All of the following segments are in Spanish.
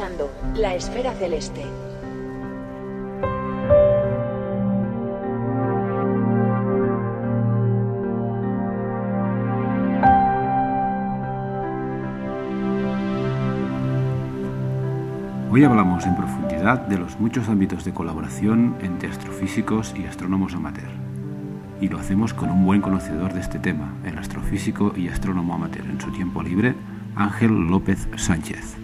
Escuchando La Esfera Celeste. Hoy hablamos en profundidad de los muchos ámbitos de colaboración entre astrofísicos y astrónomos amateur. Y lo hacemos con un buen conocedor de este tema, el astrofísico y astrónomo amateur en su tiempo libre, Ángel López Sánchez.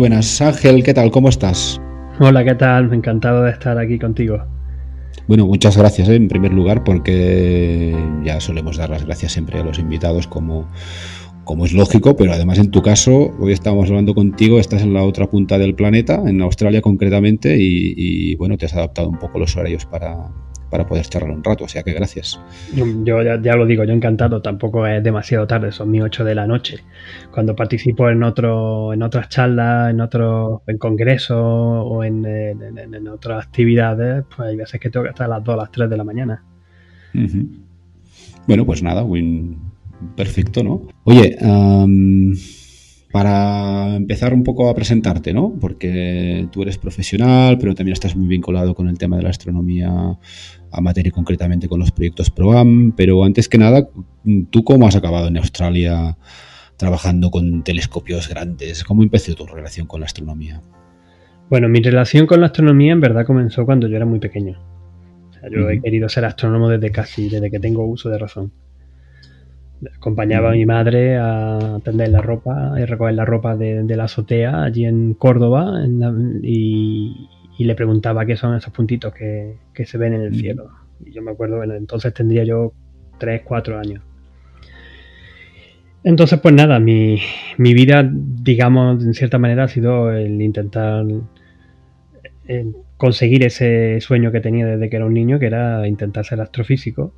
Buenas, Ángel, ¿qué tal? ¿Cómo estás? Hola, ¿qué tal? Encantado de estar aquí contigo. Bueno, muchas gracias ¿eh? en primer lugar porque ya solemos dar las gracias siempre a los invitados como, como es lógico, pero además en tu caso, hoy estamos hablando contigo, estás en la otra punta del planeta, en Australia concretamente, y, bueno, te has adaptado un poco los horarios para, para poder charlar un rato, o sea que gracias. Yo, ya, lo digo, yo encantado, tampoco es demasiado tarde, son mis 8 de la noche. Cuando participo en otro, en otras charlas, en otros, en congresos o en, en, otras actividades, pues hay veces que tengo que estar a las 2, a las 3 de la mañana. Bueno, pues nada, perfecto, ¿no? Oye, para empezar un poco a presentarte, ¿no? Porque tú eres profesional, pero también estás muy vinculado con el tema de la astronomía amateur y concretamente con los proyectos ProAm. Pero antes que nada, ¿tú cómo has acabado en Australia trabajando con telescopios grandes? ¿Cómo empezó tu relación con la astronomía? Bueno, mi relación con la astronomía en verdad comenzó cuando yo era muy pequeño. yo he querido ser astrónomo desde casi, desde que tengo uso de razón. Acompañaba a mi madre a tender la ropa y recoger la ropa de, la azotea allí en Córdoba y, le preguntaba qué son esos puntitos que, se ven en el cielo. Y yo me acuerdo, bueno, entonces tendría yo 3, 4 años. Entonces, pues nada, mi, mi vida, digamos, en cierta manera ha sido el intentar eh, conseguir ese sueño que tenía desde que era un niño, que era intentar ser astrofísico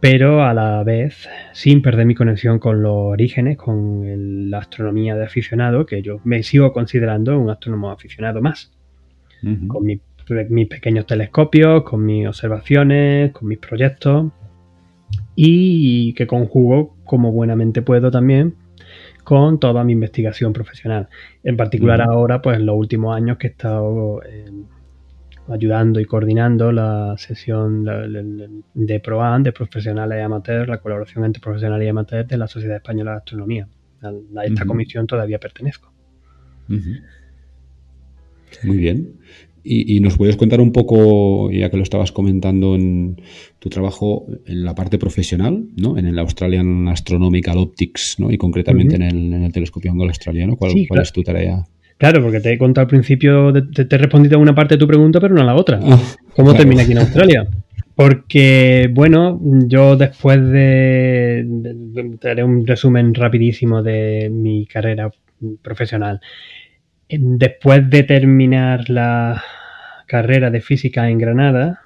pero a la vez sin perder mi conexión con los orígenes, con la astronomía de aficionado, que yo me sigo considerando un astrónomo aficionado más, con mis pequeños telescopios, con mis observaciones, con mis proyectos, y que conjugo como buenamente puedo también con toda mi investigación profesional. En particular ahora, pues en los últimos años que he estado ayudando y coordinando la sesión de PROAN, de profesionales y amateurs, la colaboración entre profesionales y amateurs de la Sociedad Española de Astronomía. A, esta comisión todavía pertenezco. Muy bien. Y, nos puedes contar un poco, ya que lo estabas comentando en tu trabajo en la parte profesional, ¿no? En el Australian Astronomical Optics, ¿no? Y concretamente en, el, telescopio anglo australiano. ¿Cuál, ¿cuál es tu tarea? Claro, porque te he contado al principio, te, he respondido a una parte de tu pregunta, pero no a la otra. Ah, ¿Cómo termina aquí en Australia? Porque, bueno, yo después de, Te haré un resumen rapidísimo de mi carrera profesional. Después de terminar la carrera de física en Granada,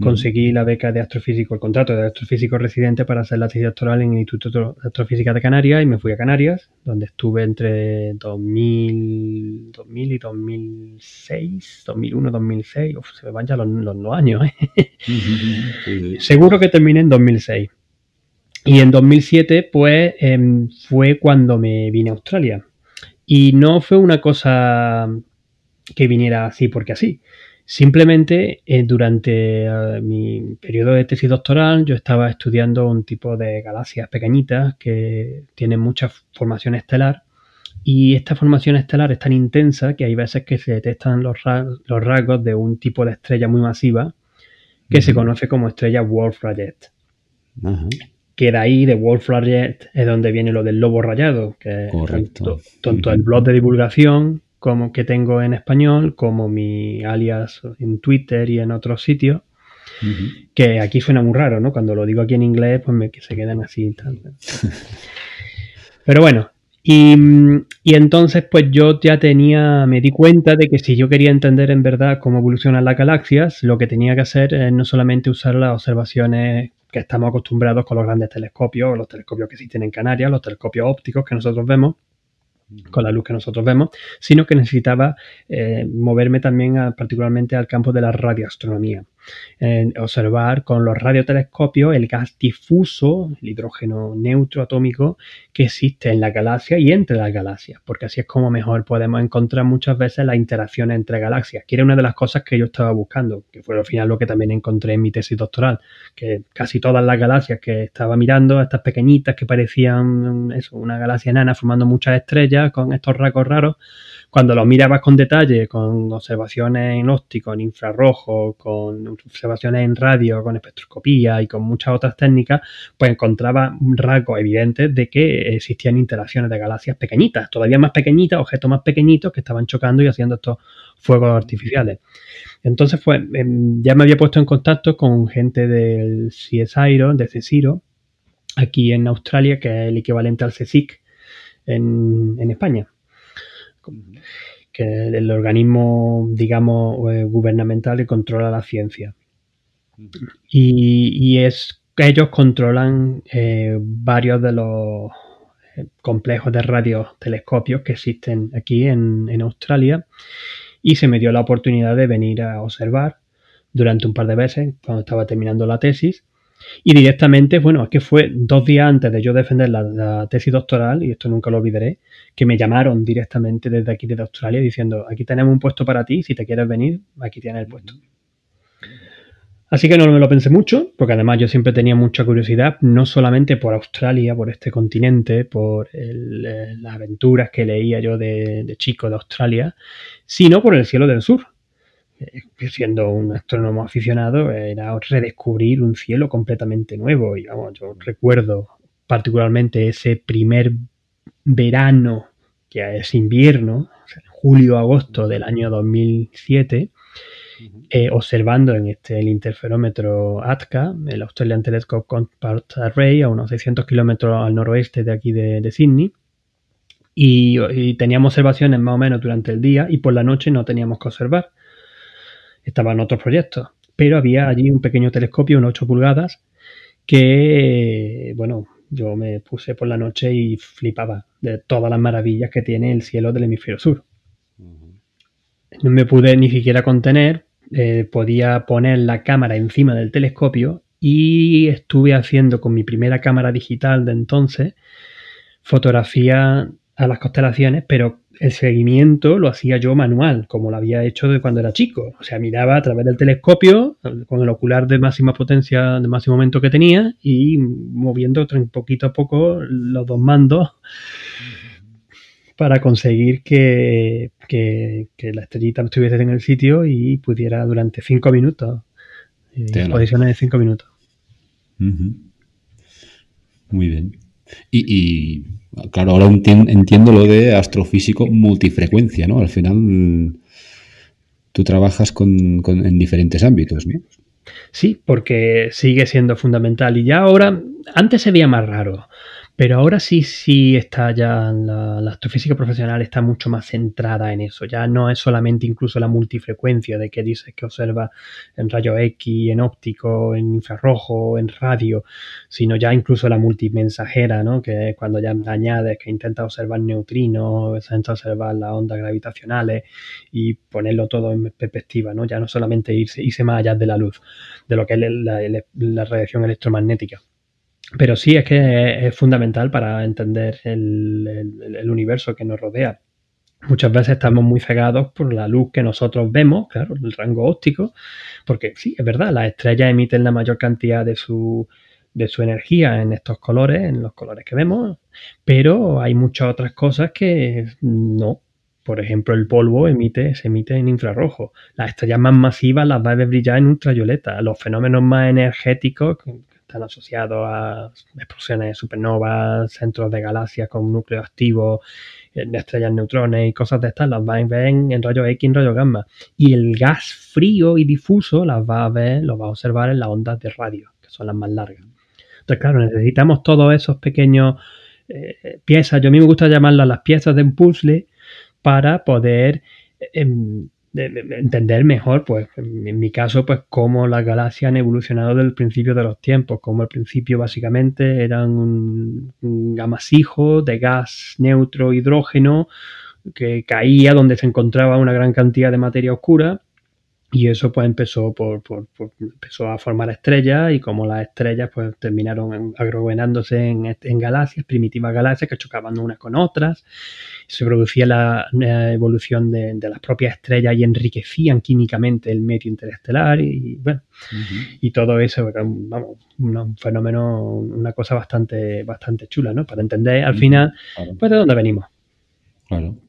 conseguí la beca de astrofísico, el contrato de astrofísico residente para hacer la tesis doctoral en el Instituto de Astrofísica de Canarias y me fui a Canarias, donde estuve entre 2000, 2000 y 2006, 2001, 2006, Uf, se me van ya los, los, años, ¿eh? Seguro que terminé en 2006. Y en 2007, pues, em, fue cuando me vine a Australia. Y no fue una cosa que viniera así porque así Simplemente eh, durante eh, mi periodo de tesis doctoral yo estaba estudiando un tipo de galaxias pequeñitas que tienen mucha formación estelar. Y esta formación estelar es tan intensa que hay veces que se detectan los, rasgos de un tipo de estrella muy masiva que se conoce como estrella Wolf-Rayet. Que de ahí, de Wolf-Rayet, es donde viene lo del lobo rayado, que es tanto, el blog de divulgación como que tengo en español, como mi alias en Twitter y en otros sitios, que aquí suena muy raro, ¿no? Cuando lo digo aquí en inglés, pues me, que se quedan así y tal. Pero bueno, y, entonces pues yo ya tenía, me di cuenta de que si yo quería entender en verdad cómo evolucionan las galaxias, lo que tenía que hacer es no solamente usar las observaciones que estamos acostumbrados con los grandes telescopios, los telescopios que existen en Canarias, los telescopios ópticos que nosotros vemos, con la luz que nosotros vemos, sino que necesitaba eh, moverme también particularmente al campo de la radioastronomía observar con los radiotelescopios el gas difuso, el hidrógeno neutro atómico que existe en la galaxia y entre las galaxias, porque así es como mejor podemos encontrar muchas veces las interacciones entre galaxias, que era una de las cosas que yo estaba buscando, que fue al final lo que también encontré en mi tesis doctoral, que casi todas las galaxias que estaba mirando, estas pequeñitas que parecían una galaxia enana formando muchas estrellas con estos rasgos raros, cuando lo mirabas con detalle, con observaciones en óptico, en infrarrojo, con observaciones en radio, con espectroscopía y con muchas otras técnicas, pues encontraba rasgos evidentes de que existían interacciones de galaxias pequeñitas, todavía más pequeñitas, objetos más pequeñitos que estaban chocando y haciendo estos fuegos artificiales. Entonces, pues ya me había puesto en contacto con gente del CSIRO, de CSIRO, aquí en Australia, que es el equivalente al CSIC en España que el organismo, digamos, eh, gubernamental que controla la ciencia. Y, es ellos controlan eh, varios de los eh, complejos de radiotelescopios que existen aquí en, en, Australia. Y se me dio la oportunidad de venir a observar durante un par de veces cuando estaba terminando la tesis y directamente, bueno, es que fue dos días antes de yo defender la, tesis doctoral, y esto nunca lo olvidaré, que me llamaron directamente desde aquí, desde Australia, diciendo, aquí tenemos un puesto para ti, si te quieres venir, aquí tienes el puesto. Así que no me lo pensé mucho, porque además yo siempre tenía mucha curiosidad, no solamente por Australia, por este continente, por eh, las aventuras que leía yo de chico de Australia, sino por el cielo del sur siendo un astrónomo aficionado era redescubrir un cielo completamente nuevo. Y vamos, yo recuerdo particularmente ese primer verano, que es invierno, julio-agosto del año 2007, eh, observando en este, el interferómetro ATCA, el Australian Telescope Compact Array, a unos 600 kilómetros al noroeste de aquí de, Sydney. Y, y, teníamos observaciones más o menos durante el día y por la noche no teníamos que observar estaban otros proyectos, pero había allí un pequeño telescopio, un 8 pulgadas, que, bueno, yo me puse por la noche y flipaba de todas las maravillas que tiene el cielo del hemisferio sur. No me pude ni siquiera contener, eh, podía poner la cámara encima del telescopio y estuve haciendo con mi primera cámara digital de entonces fotografía a las constelaciones, pero el seguimiento lo hacía yo manual, como lo había hecho de cuando era chico. O sea, miraba a través del telescopio con el ocular de máxima potencia, de máximo momento que tenía y moviendo poquito a poco los dos mandos para conseguir que, la estrellita estuviese en el sitio y pudiera durante cinco minutos, eh, posiciones de cinco minutos. Muy bien. y Claro, ahora entiendo lo de astrofísico multifrecuencia, ¿no? Al final tú trabajas con, en diferentes ámbitos, ¿no? Sí, porque sigue siendo fundamental. Y ya ahora, antes se veía más raro. Pero ahora sí, sí está ya, la, astrofísica profesional está mucho más centrada en eso. Ya no es solamente incluso la multifrecuencia de que dices que observa en rayo X, en óptico, en infrarrojo, en radio, sino ya incluso la multimensajera, ¿no? Que es cuando ya añades que intenta observar neutrinos, intenta observar las ondas gravitacionales y ponerlo todo en perspectiva, ¿no? Ya no solamente irse, irse más allá de la luz, de lo que es la, la radiación electromagnética. Pero sí es que es, fundamental para entender el, universo que nos rodea. Muchas veces estamos muy cegados por la luz que nosotros vemos, claro, el rango óptico, porque sí, es verdad, las estrellas emiten la mayor cantidad de su, de su energía en estos colores, en los colores que vemos, pero hay muchas otras cosas que no. Por ejemplo, el polvo emite, se emite en infrarrojo. Las estrellas más masivas las va a ver brillar en ultravioleta. Los fenómenos más energéticos, están asociados a explosiones de supernovas, centros de galaxias con núcleo activo, eh, estrellas neutrones y cosas de estas, las va a ver en rayos X y en rayos gamma. Y el gas frío y difuso las va a ver, lo va a observar en las ondas de radio, que son las más largas. Entonces, claro, necesitamos todos esos pequeños eh, piezas, yo a mí me gusta llamarlas las piezas de un puzzle, para poder em, entender mejor, pues en mi caso, pues cómo las galaxias han evolucionado del principio de los tiempos, como al principio básicamente eran un, un gamasijo de gas neutro hidrógeno que caía donde se encontraba una gran cantidad de materia oscura y eso pues empezó por, empezó a formar estrellas y como las estrellas pues terminaron agrovenándose en, en, galaxias, primitivas galaxias que chocaban unas con otras, se producía la, evolución de, las propias estrellas y enriquecían químicamente el medio interestelar y, bueno, y todo eso vamos, un, fenómeno, una cosa bastante, bastante chula, ¿no? Para entender al final pues de dónde venimos. Claro.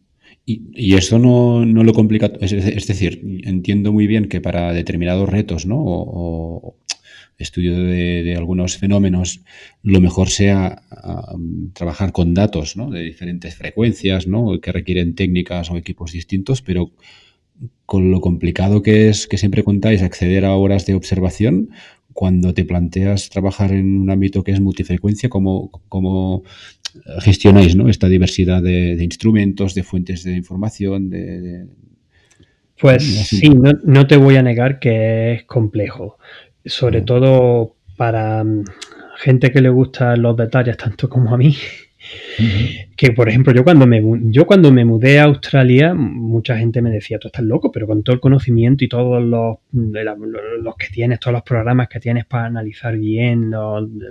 Y, esto no, lo complica, es, decir, entiendo muy bien que para determinados retos, ¿no? O, estudio de, algunos fenómenos, lo mejor sea trabajar con datos, ¿no? De diferentes frecuencias, ¿no? Que requieren técnicas o equipos distintos, pero con lo complicado que es que siempre contáis acceder a horas de observación, cuando te planteas trabajar en un ámbito que es multifrecuencia, ¿cómo, cómo gestionáis ¿no? esta diversidad de, instrumentos, de fuentes de información? De, Pues sí, no, te voy a negar que es complejo, sobre todo para mm, gente que le gustan los detalles tanto como a mí. Que por ejemplo, yo cuando me yo cuando me mudé a Australia, mucha gente me decía, tú estás loco, pero con todo el conocimiento y todos los, los que tienes, todos los programas que tienes para analizar bien las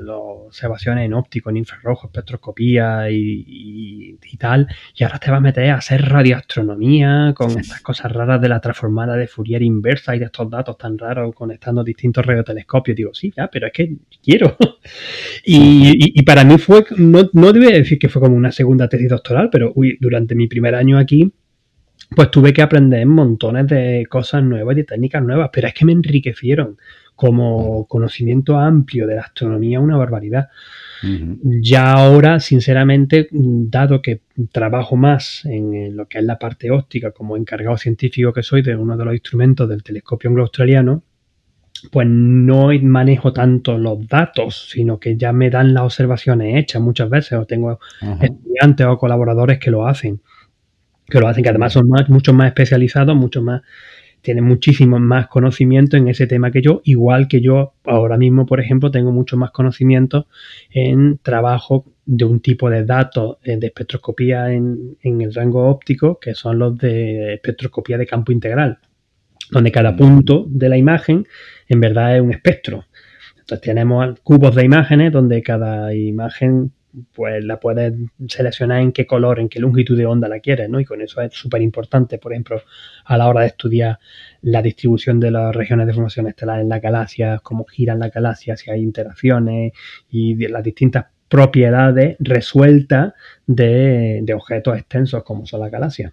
observaciones en óptico, en infrarrojo, espectroscopía y, tal, y ahora te vas a meter a hacer radioastronomía con estas cosas raras de la transformada de Fourier inversa y de estos datos tan raros conectando distintos radiotelescopios. Digo, sí, ya, pero es que quiero. y, para mí fue, no, no debe decir que fue como una segunda tesis doctoral, pero uy, durante mi primer año aquí, pues tuve que aprender montones de cosas nuevas y de técnicas nuevas, pero es que me enriquecieron como conocimiento amplio de la astronomía una barbaridad. Ya ahora, sinceramente, dado que trabajo más en lo que es la parte óptica como encargado científico que soy de uno de los instrumentos del telescopio anglo-australiano, pues no manejo tanto los datos, sino que ya me dan las observaciones hechas muchas veces, o tengo estudiantes o colaboradores que lo hacen, que lo hacen, que además son más, mucho más especializados, mucho más, tienen muchísimo más conocimiento en ese tema que yo, igual que yo ahora mismo, por ejemplo, tengo mucho más conocimiento en trabajo de un tipo de datos eh, de espectroscopía en, en el rango óptico, que son los de espectroscopía de campo integral, donde cada punto de la imagen en verdad es un espectro. Entonces tenemos cubos de imágenes donde cada imagen pues la puedes seleccionar en qué color, en qué longitud de onda la quieres, ¿no? Y con eso es súper importante, por ejemplo, a la hora de estudiar la distribución de las regiones de formación estelar en la galaxia, cómo giran las galaxias, si hay interacciones y las distintas propiedades resueltas de, objetos extensos como son las galaxias.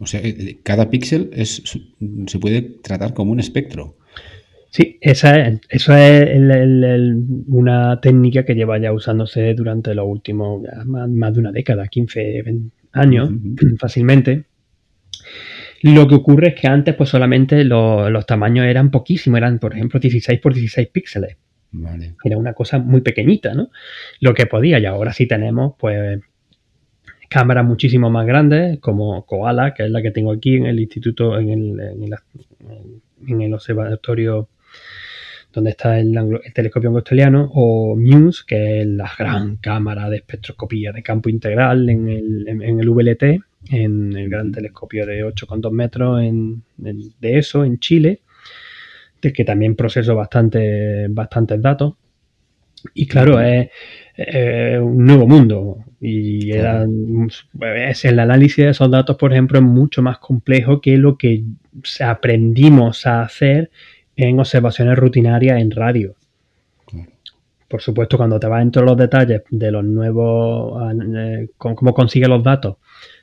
O sea, eh, cada píxel se puede tratar como un espectro. Sí, esa es, eso es una técnica que lleva ya usándose durante los últimos más, de una década, 15, 20 años, fácilmente. Lo que ocurre es que antes pues solamente los tamaños eran poquísimos, eran por ejemplo 16 por 16 píxeles. Era una cosa muy pequeñita, ¿no? Lo que podía y ahora sí tenemos pues cámaras muchísimo más grandes como Koala, que es la que tengo aquí en el instituto, en el, en el observatorio donde está el, telescopio australiano, o MUSE, que es la gran cámara de espectroscopía de campo integral en el, en, el VLT, en el gran telescopio de 8,2 metros en, de eso, en Chile, de que también proceso bastante, bastantes datos. Y claro, es, un nuevo mundo. Y era, es el análisis de esos datos, por ejemplo, es mucho más complejo que lo que aprendimos a hacer en observaciones rutinarias en radio. Por supuesto, cuando te vas entre los detalles de los nuevos, eh, cómo consigue los datos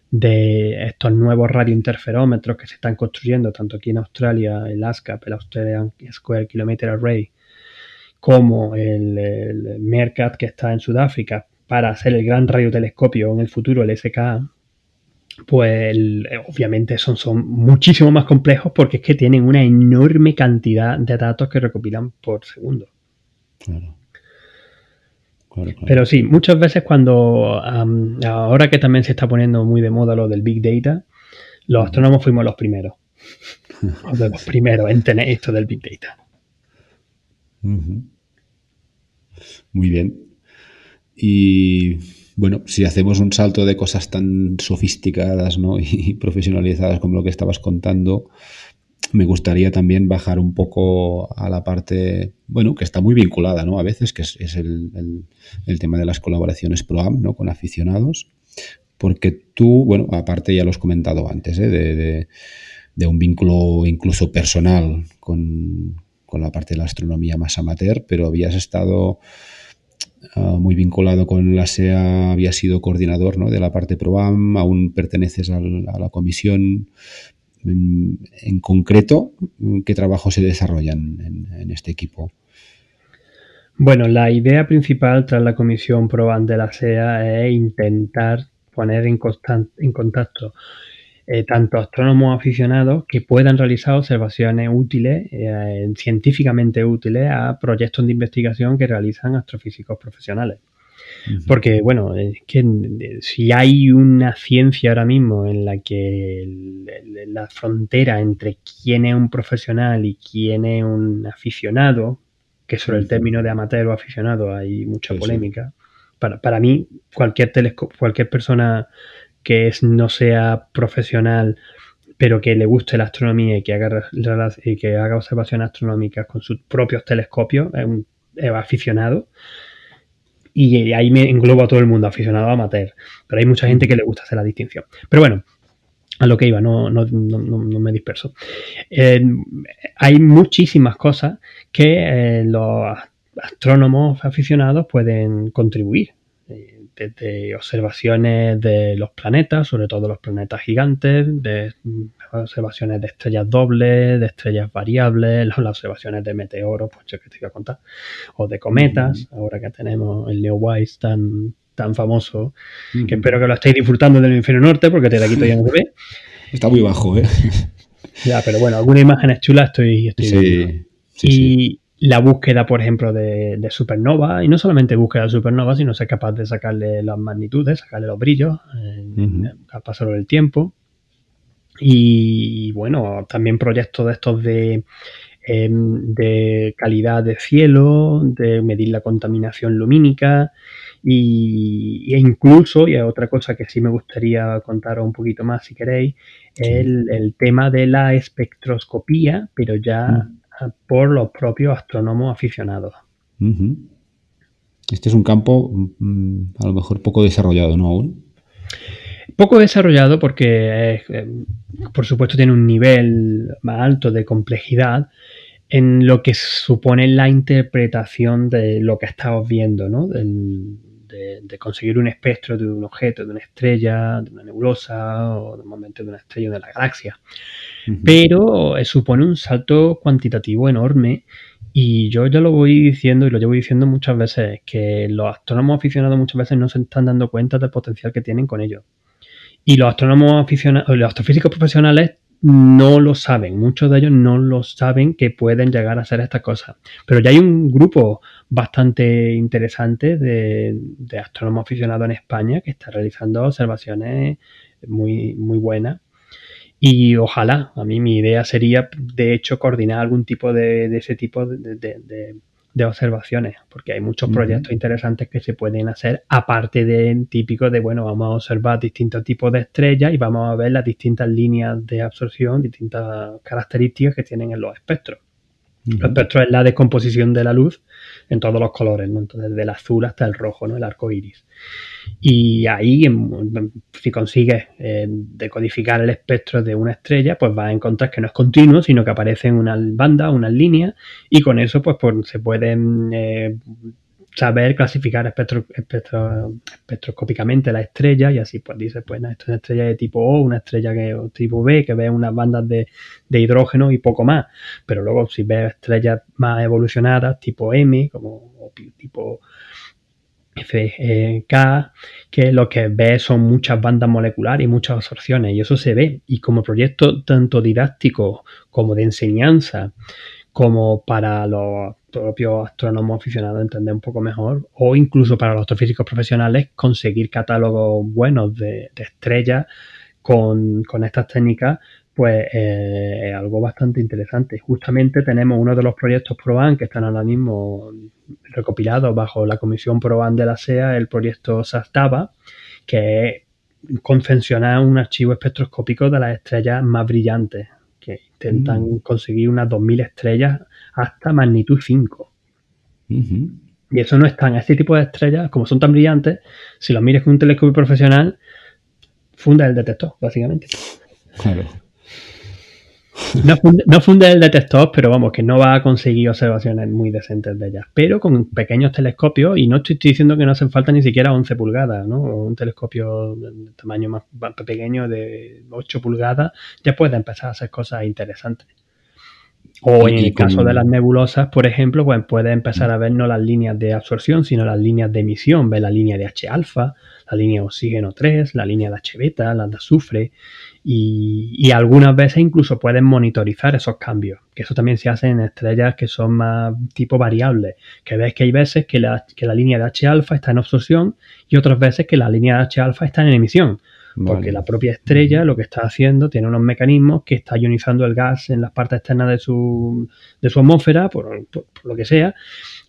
de estos nuevos radiointerferómetros que se están construyendo tanto aquí en Australia, el ASCAP, el Australian Square Kilometer Array, como el, el MERCAT que está en Sudáfrica para hacer el gran radiotelescopio en el futuro, el SKA, pues obviamente son, son muchísimo más complejos porque es que tienen una enorme cantidad de datos que recopilan por segundo. Pero sí, muchas veces cuando, ahora que también se está poniendo muy de moda lo del Big Data, los astrónomos fuimos los primeros. de los primeros en tener esto del Big Data. Muy bien. Y bueno, si hacemos un salto de cosas tan sofisticadas ¿no? y profesionalizadas como lo que estabas contando, me gustaría también bajar un poco a la parte, bueno, que está muy vinculada, ¿no? A veces, que es, el, tema de las colaboraciones ProAm, ¿no? Con aficionados, porque tú, bueno, aparte ya lo has comentado antes, ¿eh? de, de, un vínculo incluso personal con, con, la parte de la astronomía más amateur, pero habías estado ah, muy vinculado con la SEA, habías sido coordinador ¿no? de la parte ProAM, aún perteneces a la comisión en, concreto, ¿qué trabajos se desarrollan en, este equipo? Bueno, la idea principal tras la comisión PROBAN de la SEA es intentar poner en contacto eh, tanto astrónomos aficionados que puedan realizar observaciones útiles, eh, científicamente útiles, a proyectos de investigación que realizan astrofísicos profesionales. Porque, bueno, es que si hay una ciencia ahora mismo en la que la frontera entre quién es un profesional y quién es un aficionado, que sobre el término de amateur o aficionado hay mucha polémica. Para, para, mí, cualquier cualquier persona que es, no sea profesional, pero que le guste la astronomía y que haga, y que haga observaciones astronómicas con sus propios telescopios, es un aficionado y ahí me englobo a todo el mundo, aficionado a amateur. Pero hay mucha gente que le gusta hacer la distinción. Pero bueno, a lo que iba, no, no, no, me disperso. Eh, hay muchísimas cosas que eh, los astrónomos aficionados pueden contribuir. Desde observaciones de los planetas, sobre todo los planetas gigantes, de observaciones de estrellas dobles, de estrellas variables, las observaciones de meteoros, pues yo que te iba a contar, o de cometas, ahora que tenemos el Neowise tan, tan famoso, que espero que lo estéis disfrutando del hemisferio norte, porque desde aquí todavía no ve. Está muy bajo, ¿eh? Ya, pero bueno, algunas imágenes chulas estoy, estoy sí, Sí, y, la búsqueda, por ejemplo, de, de, supernova, y no solamente búsqueda de supernova, sino ser capaz de sacarle las magnitudes, sacarle los brillos al paso del tiempo. Y, bueno, también proyectos de estos de, em, de calidad de cielo, de medir la contaminación lumínica, y, e incluso, y otra cosa que sí me gustaría contaros un poquito más si queréis, el, el tema de la espectroscopía, pero ya por los propios astrónomos aficionados. Este es un campo mm, a lo mejor poco desarrollado, ¿no? Aún. Poco desarrollado porque, eh, por supuesto, tiene un nivel más alto de complejidad en lo que supone la interpretación de lo que estamos viendo, ¿no? De, conseguir un espectro de un objeto, de una estrella, de una nebulosa o de un momento de una estrella de la galaxia. Pero eh, supone un salto cuantitativo enorme y yo ya lo voy diciendo y lo llevo diciendo muchas veces, que los astrónomos aficionados muchas veces no se están dando cuenta del potencial que tienen con ello. Y los astrónomos aficionados, los astrofísicos profesionales no lo saben, muchos de ellos no lo saben que pueden llegar a hacer estas cosas. Pero ya hay un grupo bastante interesante de, astrónomos aficionados en España que está realizando observaciones muy, muy buenas. Y ojalá, a mí mi idea sería, de hecho, coordinar algún tipo de, ese tipo de, observaciones, porque hay muchos proyectos interesantes que se pueden hacer, aparte de típico de, bueno, vamos a observar distintos tipos de estrellas y vamos a ver las distintas líneas de absorción, distintas características que tienen en los espectros. El espectro es la descomposición de la luz en todos los colores, ¿no? Entonces, del azul hasta el rojo, ¿no? El arco iris. Y ahí, si consigues eh, decodificar el espectro de una estrella, pues vas a encontrar que no es continuo, sino que aparecen unas bandas, unas líneas, y con eso, pues, se pueden eh, saber clasificar espectro, espectroscópicamente la estrella y así pues dice, pues esto es una estrella de tipo O, una estrella que tipo B, que ve unas bandas de, hidrógeno y poco más. Pero luego si ves estrellas más evolucionadas, tipo M, como tipo FK, que lo que ves son muchas bandas moleculares y muchas absorciones, y eso se ve. Y como proyecto tanto didáctico como de enseñanza, como para los propios astrónomos aficionados entender un poco mejor, o incluso para los astrofísicos profesionales conseguir catálogos buenos de, estrellas con, estas técnicas pues eh, es algo bastante interesante. Justamente tenemos uno de los proyectos PROAN que están ahora mismo recopilados bajo la Comisión PROAN de la SEA, el proyecto SASTABA, que es confeccionar un archivo espectroscópico de las estrellas más brillantes, intentan mm. conseguir unas 2.000 estrellas hasta magnitud 5. Y eso no es tan, este tipo de estrellas, como son tan brillantes, si los mires con un telescopio profesional, funda el detector, básicamente. Claro. No funde, el detector, pero vamos, que no va a conseguir observaciones muy decentes de ellas. Pero con pequeños telescopios, y no estoy, diciendo que no hacen falta ni siquiera 11 pulgadas, ¿no? un telescopio de tamaño más pequeño de 8 pulgadas, ya puede empezar a hacer cosas interesantes. O en el caso de las nebulosas, por ejemplo, pues puede empezar a ver no las líneas de absorción, sino las líneas de emisión. Ve la línea de H-alfa, la línea de oxígeno 3, la línea de H-beta, la de azufre. Y, algunas veces incluso pueden monitorizar esos cambios. Que eso también se hace en estrellas que son más tipo variables. Que ves que hay veces que la, que la línea de H-alfa está en absorción y otras veces que la línea de H-alfa está en emisión. Porque la propia estrella lo que está haciendo tiene unos mecanismos que está ionizando el gas en las partes externas de su, de su atmósfera, por, lo que sea,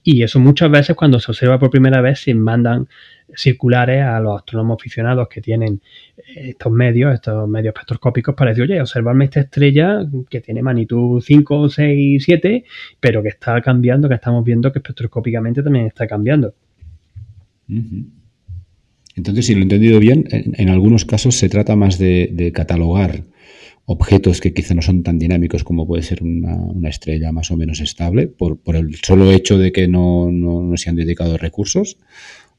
y eso muchas veces cuando se observa por primera vez se mandan circulares a los astrónomos aficionados que tienen estos medios, estos medios espectroscópicos para decir, oye, observarme esta estrella que tiene magnitud 5, 6, 7, pero que está cambiando, que estamos viendo que espectroscópicamente también está cambiando. Entonces, si lo he entendido bien, en, algunos casos se trata más de, catalogar objetos que quizá no son tan dinámicos como puede ser una, estrella más o menos estable, por, el solo hecho de que no, se han dedicado recursos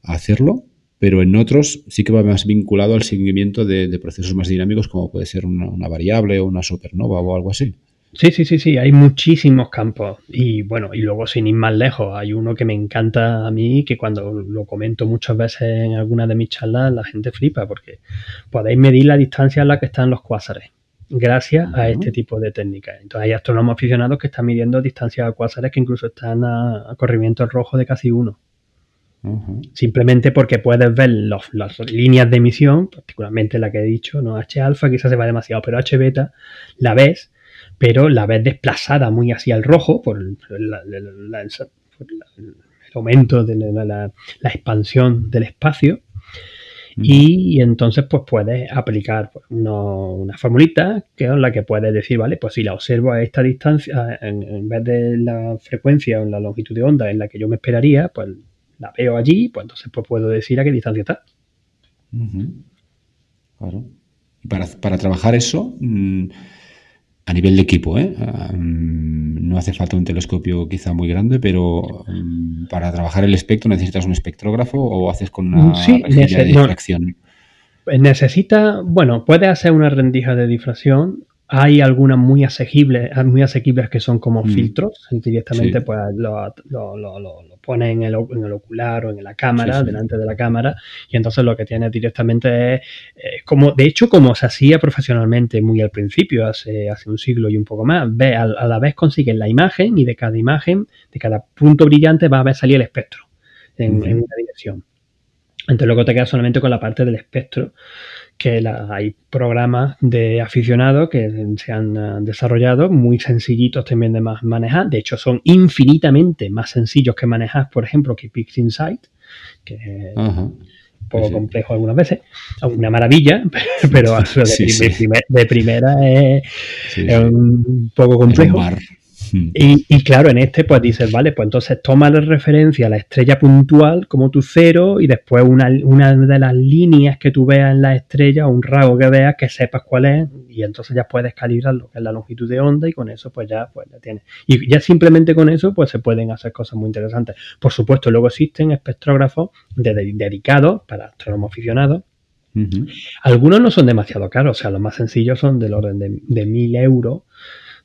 a hacerlo, pero en otros sí que va más vinculado al seguimiento de, procesos más dinámicos como puede ser una variable o una supernova o algo así. Sí, sí, sí, sí, hay muchísimos campos. Y bueno, y luego sin ir más lejos, hay uno que me encanta a mí, que cuando lo comento muchas veces en alguna de mis charlas, la gente flipa, porque podéis medir la distancia a la que están los cuásares, gracias a este tipo de técnicas. Entonces hay astrónomos aficionados que están midiendo distancias a cuásares que incluso están a, corrimiento rojo de casi uno. Simplemente porque puedes ver las líneas de emisión, particularmente la que he dicho, no H alfa, quizás se va demasiado, pero H beta, la ves pero la ves desplazada muy hacia el rojo por, el aumento de la, expansión del espacio. Y, entonces pues puedes aplicar pues, una formulita que es la que puedes decir, vale, pues si la observo a esta distancia, en, vez de la frecuencia o la longitud de onda en la que yo me esperaría, pues la veo allí, pues entonces pues puedo decir a qué distancia está. Claro. para, para trabajar eso, mm, a nivel de equipo, ¿eh? no hace falta un telescopio quizá muy grande, pero para trabajar el espectro necesitas un espectrógrafo o haces con una rendija de difracción. necesita, bueno, puede hacer una rendija de difracción. Hay algunas muy asequibles, muy asequibles que son como mm. filtros, directamente pues lo, pone en el, ocular o en la cámara, delante de la cámara, y entonces lo que tiene directamente es, eh, como, de hecho, como se hacía profesionalmente muy al principio, hace, hace un siglo y un poco más, ve, a, la vez consigues la imagen y de cada imagen, de cada punto brillante va a ver salir el espectro en, en una dirección. Entonces luego te quedas solamente con la parte del espectro que hay programas de aficionados que se han eh, desarrollado muy sencillitos también de manejar. De hecho, son infinitamente más sencillos que manejar, por ejemplo, que PixInsight, que es un poco complejo algunas veces. Una maravilla, pero de, primera es, un poco complejo. Y, claro, en este pues dices, vale, pues entonces toma de referencia la estrella puntual como tu cero y después una, de las líneas que tú veas en la estrella o un rasgo que veas que sepas cuál es y entonces ya puedes calibrar lo que es la longitud de onda y con eso pues ya, pues ya tienes. Y ya simplemente con eso pues se pueden hacer cosas muy interesantes. Por supuesto, luego existen espectrógrafos dedicados para astrónomos aficionados Algunos no son demasiado caros, o sea, los más sencillos son del orden de, de mil euros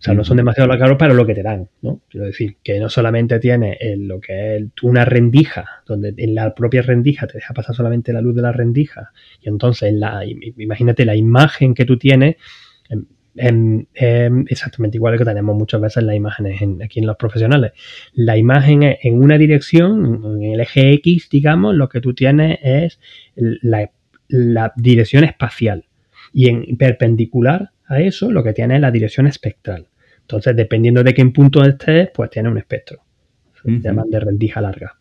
sea, no son demasiado caros para lo que te dan, ¿no? Quiero decir, que no solamente tiene lo que es una rendija, donde en la propia rendija te deja pasar solamente la luz de la rendija, y entonces la, imagínate la imagen que tú tienes, exactamente igual que tenemos muchas veces las imágenes aquí en los profesionales. La imagen es en una dirección, en el eje X, digamos, lo que tú tienes es la, la dirección espacial y en perpendicular a eso, lo que tiene es la dirección espectral. Entonces, dependiendo de qué punto estés, pues tiene un espectro. Se llaman de rendija larga.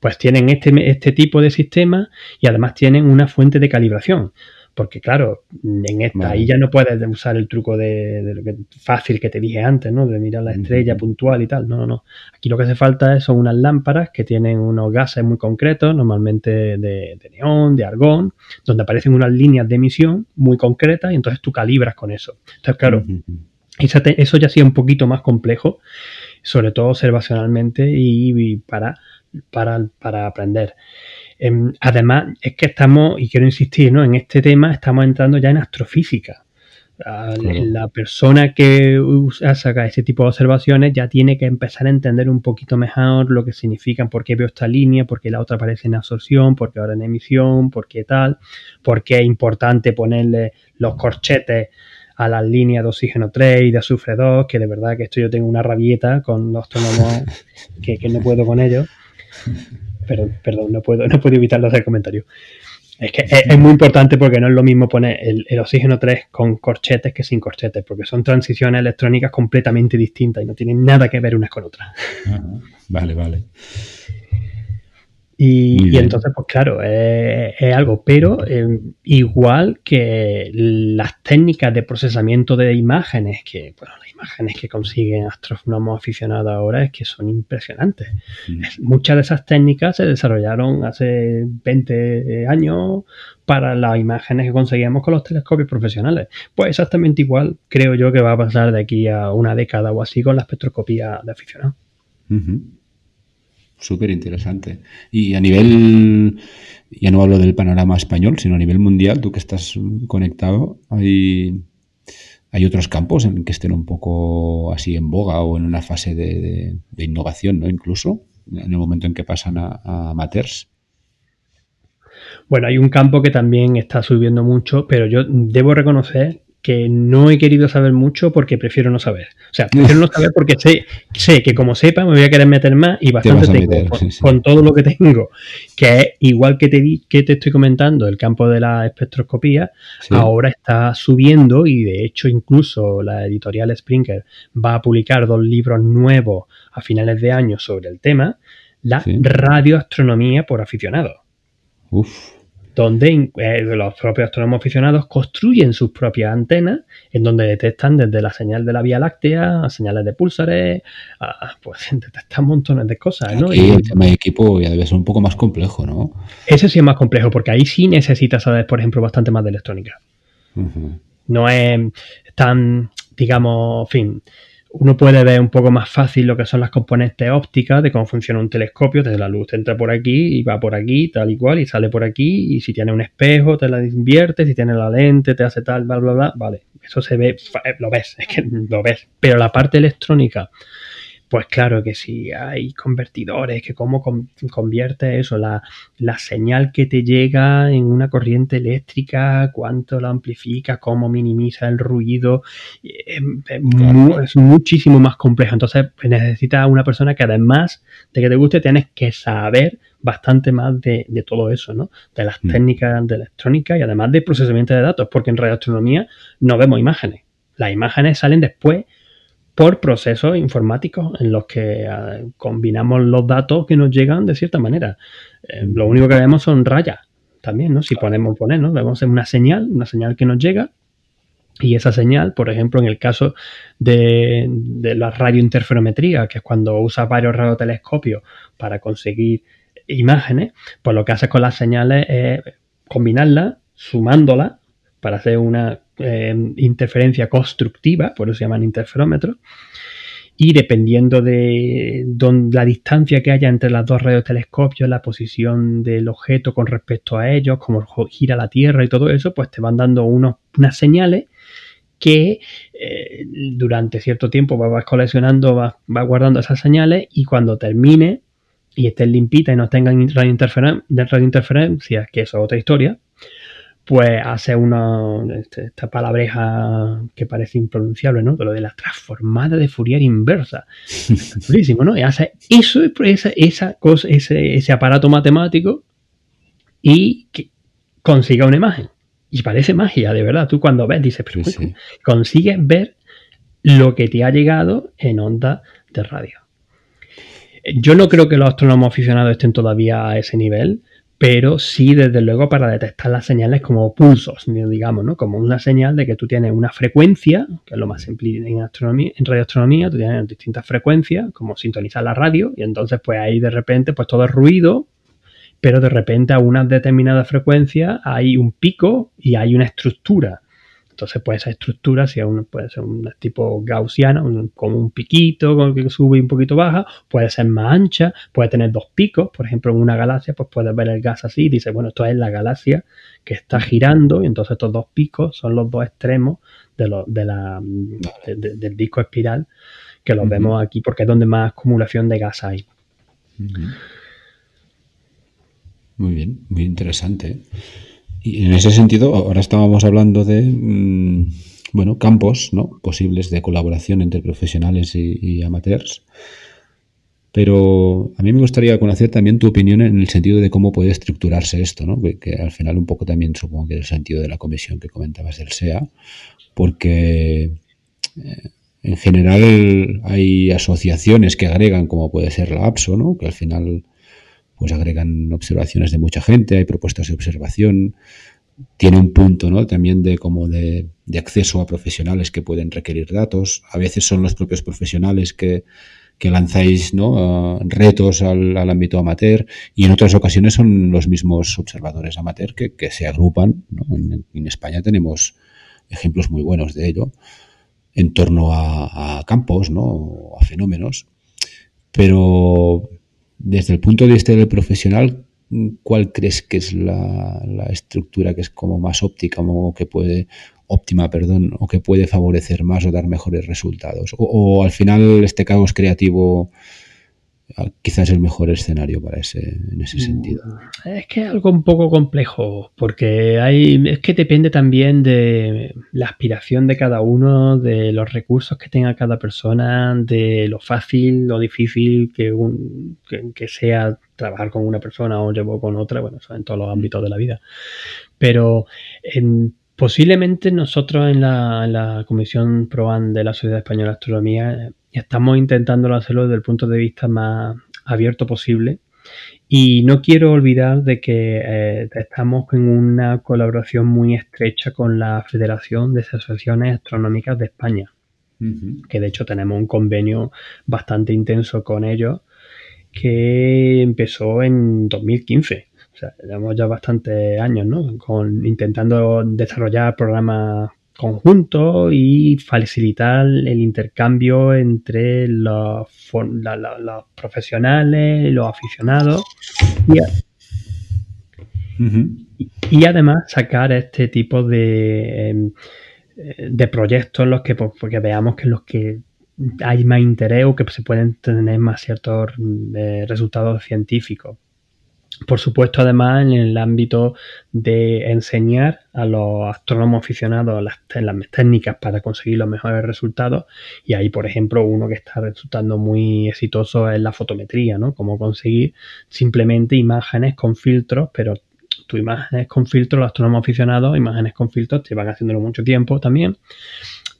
Pues tienen este, este tipo de sistema y además tienen una fuente de calibración. Porque claro, en esta ahí ya no puedes usar el truco de, lo que fácil que te dije antes, ¿no? De mirar la estrella puntual y tal. No, no, no. Aquí lo que hace falta son unas lámparas que tienen unos gases muy concretos, normalmente de, neón, de argón, donde aparecen unas líneas de emisión muy concretas y entonces tú calibras con eso. Entonces, claro, eso ya ha sido un poquito más complejo, sobre todo observacionalmente y, para, para, para aprender. Em, además, es que estamos, y quiero insistir ¿no? en este tema, estamos entrando ya en astrofísica. La persona que usa, saca este tipo de observaciones ya tiene que empezar a entender un poquito mejor lo que significan, por qué veo esta línea, por qué la otra aparece en absorción, por qué ahora en emisión, por qué tal, por qué es importante ponerle los corchetes a las líneas de oxígeno 3 y de azufre 2, que de verdad que esto yo tengo una rabieta con los astrónomos que, que no puedo con ellos. Pero, perdón, no puedo, no puedo evitarlo hacer comentario. Es que es, muy importante porque no es lo mismo poner el, oxígeno 3 con corchetes que sin corchetes, porque son transiciones electrónicas completamente distintas y no tienen nada que ver unas con otras. Vale, vale. Y, entonces, pues claro, es, algo, pero eh, igual que las técnicas de procesamiento de imágenes, que bueno, las imágenes que consiguen astrónomos aficionados ahora es que son impresionantes. Mm. Muchas de esas técnicas se desarrollaron hace 20 años para las imágenes que conseguíamos con los telescopios profesionales. Pues exactamente igual creo yo que va a pasar de aquí a una década o así con la espectroscopía de aficionados. Súper interesante. Y a nivel, ya no hablo del panorama español, sino a nivel mundial, tú que estás conectado, hay, hay otros campos en que estén un poco así en boga o en una fase de, innovación, ¿no? Incluso en el momento en que pasan a, a. Bueno, hay un campo que también está subiendo mucho, pero yo debo reconocer que no he querido saber mucho porque prefiero no saber. O sea, prefiero no saber porque sé, sé que como sepa me voy a querer meter más y bastante tengo con, todo lo que tengo, que es igual que te, que te estoy comentando, el campo de la espectroscopía, ahora está subiendo y de hecho incluso la editorial Springer va a publicar dos libros nuevos a finales de año sobre el tema, la radioastronomía por aficionados. Uf donde eh, los propios astrónomos aficionados construyen sus propias antenas, en donde detectan desde la señal de la Vía Láctea, a señales de púlsares, pues detectan montones de cosas. ¿no? y el tema de equipo ya debe ser un poco más complejo, ¿no? Ese sí es más complejo, porque ahí sí necesitas saber, por ejemplo, bastante más de electrónica. No es tan, digamos, en fin uno puede ver un poco más fácil lo que son las componentes ópticas de cómo funciona un telescopio, desde la luz entra por aquí y va por aquí, tal y cual, y sale por aquí, y si tiene un espejo te la invierte, si tiene la lente te hace tal, bla, bla, bla, vale, eso se ve, lo ves, es que lo ves, pero la parte electrónica pues claro que sí, hay convertidores, que cómo convierte eso, la, señal que te llega en una corriente eléctrica, cuánto la amplifica, cómo minimiza el ruido, es, muchísimo más complejo. Entonces necesitas una persona que además de que te guste, tienes que saber bastante más de, todo eso, ¿no? De las mm. técnicas de electrónica y además de procesamiento de datos, porque en radioastronomía no vemos imágenes. Las imágenes salen después por procesos informáticos en los que ah, combinamos los datos que nos llegan de cierta manera. Eh, lo único que vemos son rayas también, ¿no? Si ponemos poner, ¿no? Vemos una señal, una señal que nos llega y esa señal, por ejemplo, en el caso de, la radiointerferometría, que es cuando usa varios radiotelescopios para conseguir imágenes, pues lo que hace con las señales es combinarlas, sumándolas para hacer una Em, interferencia constructiva, por eso se llaman interferómetros, y dependiendo de la distancia que haya entre los dos radiotelescopios, la posición del objeto con respecto a ellos, cómo gira la Tierra y todo eso, pues te van dando unas señales que eh, durante cierto tiempo vas coleccionando, vas, guardando esas señales y cuando termine y estén limpitas y no tengan radiointerferencias, que eso es otra historia, pues hace una este, esta palabreja que parece impronunciable, ¿no? De lo de la transformada de Fourier inversa. Durísimo, ¿no? Y hace eso, esa, esa cosa, ese, ese aparato matemático y que consiga una imagen. Y parece magia, de verdad. Tú cuando ves, dices, pero consigues ver lo que te ha llegado en onda de radio. Yo no creo que los astrónomos aficionados estén todavía a ese nivel, pero sí, desde luego, para detectar las señales como pulsos, digamos, ¿no? Como una señal de que tú tienes una frecuencia, que es lo más simple en astronomía, en radioastronomía, tú tienes distintas frecuencias, como sintonizar la radio, y entonces, pues ahí de repente, pues todo es ruido, pero de repente a una determinada frecuencia hay un pico y hay una estructura. Entonces, pues esa estructura, si puede ser un tipo gaussiana, como un piquito que sube y un poquito baja, puede ser más ancha, puede tener dos picos. Por ejemplo, en una galaxia, pues puedes ver el gas así y dices, bueno, esto es la galaxia que está girando y entonces estos dos picos son los dos extremos de la, del disco espiral que los vemos aquí porque es donde más acumulación de gas hay. Muy bien, muy interesante. Y en ese sentido, ahora estábamos hablando de mm, bueno, campos ¿no? posibles de colaboración entre profesionales y, amateurs. Pero a mí me gustaría conocer también tu opinión en el sentido de cómo puede estructurarse esto, ¿no? que, al final un poco también supongo que es el sentido de la comisión que comentabas del SEA, porque eh, en general hay asociaciones que agregan, como puede ser la APSO, ¿no? que al final pues agregan observaciones de mucha gente, hay propuestas de observación, tiene un punto ¿no? también de como de, acceso a profesionales que pueden requerir datos. A veces son los propios profesionales que, lanzáis ¿no? retos al, ámbito amateur y en otras ocasiones son los mismos observadores amateur que, se agrupan. En, España tenemos ejemplos muy buenos de ello en torno a, a campos, ¿no? a fenómenos. Pero desde el punto de vista del profesional, ¿cuál crees que es la, estructura que es como más óptica o que puede óptima, perdón, o que puede favorecer más o dar mejores resultados? O, al final este caos creativo quizás el mejor escenario para ese, en ese sentido. Es que es algo un poco complejo, porque hay, es que depende también de la aspiración de cada uno, de los recursos que tenga cada persona, de lo fácil, lo difícil que, que, sea trabajar con una persona o llevo con otra, bueno, eso en todos los ámbitos de la vida. Pero posiblemente nosotros en la, en la Comisión PROAN de la Sociedad Española de Astronomía estamos intentando hacerlo desde el punto de vista más abierto posible. Y no quiero olvidar de que eh, estamos en una colaboración muy estrecha con la Federación de Asociaciones Astronómicas de España, que de hecho tenemos un convenio bastante intenso con ellos que empezó en 2015. O sea, llevamos ya bastantes años, ¿no? Con, intentando desarrollar programas conjunto y facilitar el intercambio entre los, los profesionales, los aficionados y, además sacar este tipo de, em, de proyectos en los que, pues, porque veamos que en los que hay más interés o que se pueden tener más ciertos eh, resultados científicos. Por supuesto, además, en el ámbito de enseñar a los astrónomos aficionados las, técnicas para conseguir los mejores resultados. Y ahí, por ejemplo, uno que está resultando muy exitoso es la fotometría, ¿no? Cómo conseguir simplemente imágenes con filtros, pero tu imágenes con filtros, los astrónomos aficionados, imágenes con filtros, te van haciéndolo mucho tiempo también.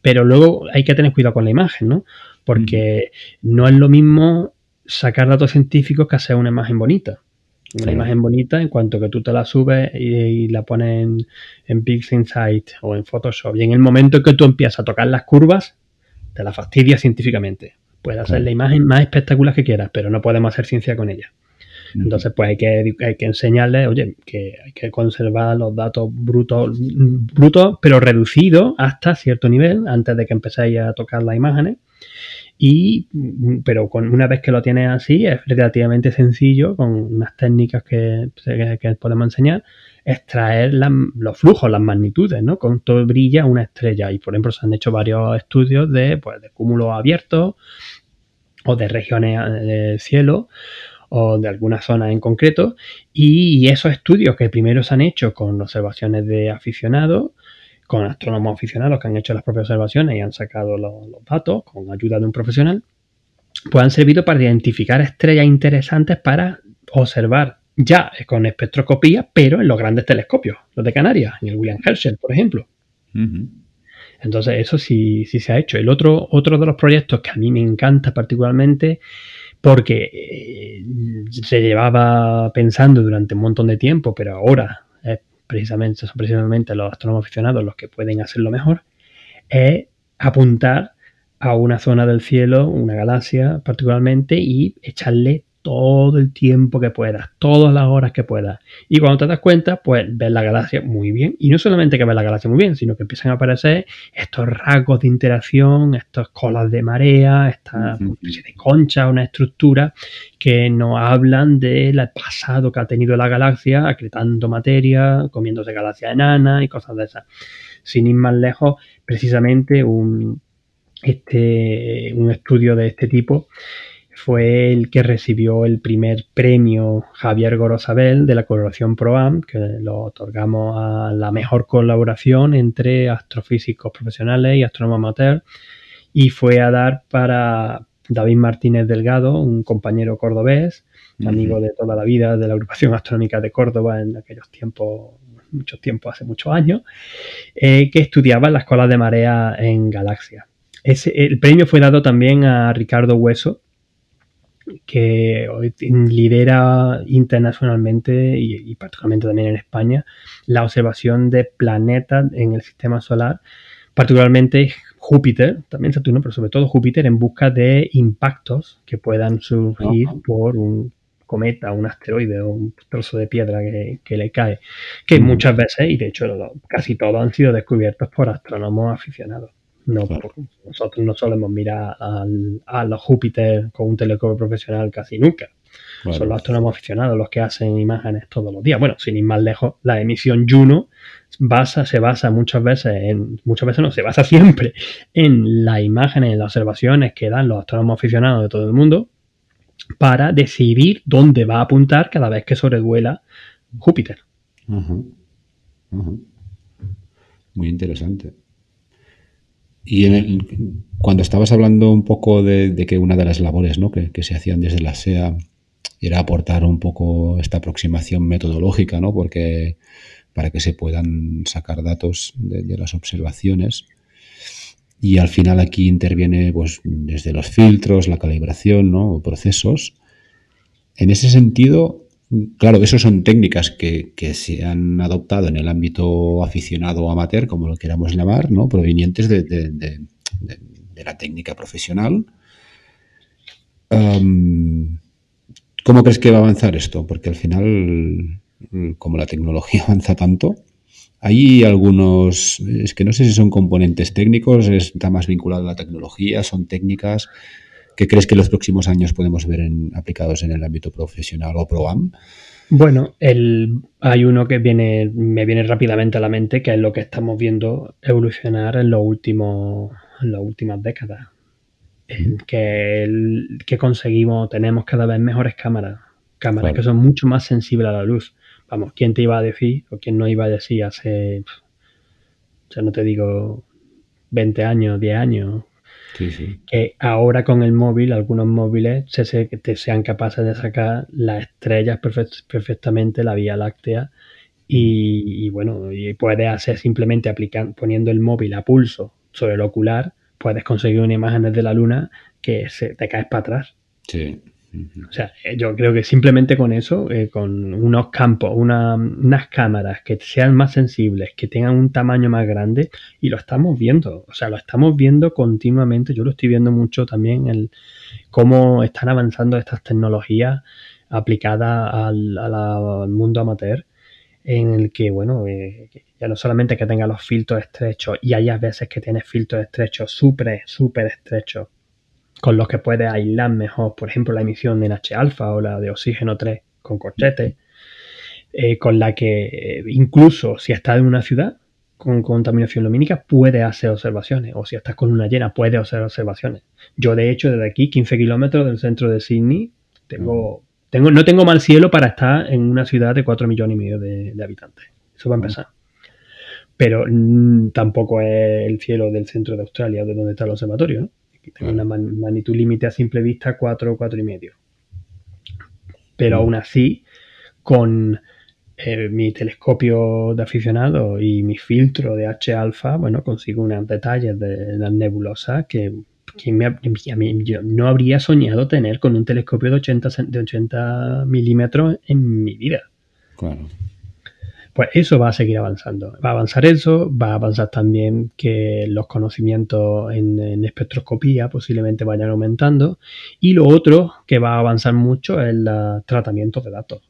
Pero luego hay que tener cuidado con la imagen, ¿no? Porque no es lo mismo sacar datos científicos que hacer una imagen bonita una imagen bonita en cuanto que tú te la subes y, la pones en, en Insight o en Photoshop. Y en el momento que tú empiezas a tocar las curvas, te la fastidia científicamente. Puedes hacer la imagen más espectacular que quieras, pero no podemos hacer ciencia con ella. Entonces, pues hay que, hay que enseñarles, oye, que hay que conservar los datos brutos, brutos, pero reducidos hasta cierto nivel antes de que empecéis a tocar las imágenes. Y, pero con, una vez que lo tienes así, es relativamente sencillo, con unas técnicas que, podemos enseñar, extraer los flujos, las magnitudes, ¿no? Con todo brilla una estrella. Y por ejemplo, se han hecho varios estudios de, pues, de cúmulos abiertos o de regiones del cielo o de algunas zonas en concreto. Y esos estudios que primero se han hecho con observaciones de aficionados, con astrónomos aficionados que han hecho las propias observaciones y han sacado los, datos con ayuda de un profesional, pues han servido para identificar estrellas interesantes para observar ya con espectroscopía, pero en los grandes telescopios, los de Canarias, en el William Herschel, por ejemplo. Entonces, eso sí, sí se ha hecho. El otro, otro de los proyectos que a mí me encanta particularmente, porque eh, se llevaba pensando durante un montón de tiempo, pero ahora precisamente, son precisamente los astrónomos aficionados los que pueden hacerlo mejor, es apuntar a una zona del cielo, una galaxia particularmente, y echarle todo el tiempo que puedas, todas las horas que puedas. Y cuando te das cuenta, pues ves la galaxia muy bien. Y no solamente que ves la galaxia muy bien, sino que empiezan a aparecer estos rasgos de interacción, estas colas de marea, estas de concha, una estructura que nos hablan del pasado que ha tenido la galaxia, acretando materia, comiéndose galaxias enanas y cosas de esas. Sin ir más lejos, precisamente un, este, un estudio de este tipo fue el que recibió el primer premio Javier Gorosabel de la colaboración ProAm, que lo otorgamos a la mejor colaboración entre astrofísicos profesionales y astrónomos amateur, y fue a dar para David Martínez Delgado, un compañero cordobés, amigo de toda la vida de la agrupación astronómica de Córdoba en aquellos tiempos, muchos tiempos, hace muchos años, eh, que estudiaba en la Escuela de Marea en Galaxia. el premio fue dado también a Ricardo Hueso, que hoy lidera internacionalmente y, particularmente también en España la observación de planetas en el sistema solar, particularmente Júpiter, también Saturno, pero sobre todo Júpiter en busca de impactos que puedan surgir por un cometa, un asteroide o un trozo de piedra que, le cae, que muchas veces, y de hecho casi todos han sido descubiertos por astrónomos aficionados. No, nosotros no solemos mirar a los Júpiter con un telescopio profesional casi nunca. Son los astrónomos aficionados los que hacen imágenes todos los días. Bueno, sin ir más lejos, la emisión Juno basa, se basa muchas veces en, muchas veces no, se basa siempre en las imágenes, en las observaciones que dan los astrónomos aficionados de todo el mundo para decidir dónde va a apuntar cada vez que sobrevuela Júpiter. Muy interesante. Y en el, cuando estabas hablando un poco de, que una de las labores ¿no? que, se hacían desde la SEA era aportar un poco esta aproximación metodológica, ¿no? porque para que se puedan sacar datos de, las observaciones. Y al final aquí interviene pues, desde los filtros, la calibración, ¿no? procesos. En ese sentido, Claro, eso son técnicas que, se han adoptado en el ámbito aficionado o amateur, como lo queramos llamar, ¿no? provenientes de, la técnica profesional. ¿Cómo crees que va a avanzar esto? Porque al final, como la tecnología avanza tanto, hay algunos, es que no sé si son componentes técnicos, está más vinculado a la tecnología, son técnicas. ¿Qué crees que en los próximos años podemos ver aplicados en el ámbito profesional o ProAm? Bueno, el, hay uno que viene, me viene rápidamente a la mente, que es lo que estamos viendo evolucionar en los últimos, en las últimas décadas. que, que conseguimos, tenemos cada vez mejores cámaras, cámaras que son mucho más sensibles a la luz. Vamos, ¿quién te iba a decir o quién no iba a decir hace, ya no te digo 20 años, 10 años, que ahora con el móvil, algunos móviles se, sean capaces de sacar las estrellas perfectamente, la Vía Láctea, y, bueno, y puedes hacer simplemente aplicando, poniendo el móvil a pulso sobre el ocular, puedes conseguir una imagen desde la luna que se, te caes para atrás. Sí. O sea, eh, yo creo que simplemente con eso, eh, con unos campos, unas cámaras que sean más sensibles, que tengan un tamaño más grande, y lo estamos viendo, o sea, lo estamos viendo continuamente, yo lo estoy viendo mucho también, el, cómo están avanzando estas tecnologías aplicadas al, mundo amateur, en el que, bueno, eh, ya no solamente que tenga los filtros estrechos, y hay veces que tienes filtros estrechos, súper, súper estrechos, con los que puedes aislar mejor, por ejemplo, la emisión de NH-alfa o la de oxígeno 3 con corchete, eh, con la que eh, incluso si estás en una ciudad con contaminación lumínica puedes hacer observaciones, o si estás con una llena puedes hacer observaciones. Yo, de hecho, desde aquí, 15 kilómetros del centro de Sydney, tengo, tengo, no tengo mal cielo para estar en una ciudad de 4 millones y medio de, habitantes. Eso va a empezar. Pero mm, tampoco es el cielo del centro de Australia, de donde está el observatorio. ¿no? Tengo una magnitud límite a simple vista 4 o 4 y medio. Pero aún así, con eh, mi telescopio de aficionado y mi filtro de H alfa, bueno, consigo unos detalles de las nebulosas que, yo no habría soñado tener con un telescopio de 80, de 80 milímetros en mi vida. Claro. Pues eso va a seguir avanzando. Va a avanzar eso, va a avanzar también que los conocimientos en, espectroscopía posiblemente vayan aumentando. Y lo otro que va a avanzar mucho es el tratamiento de datos.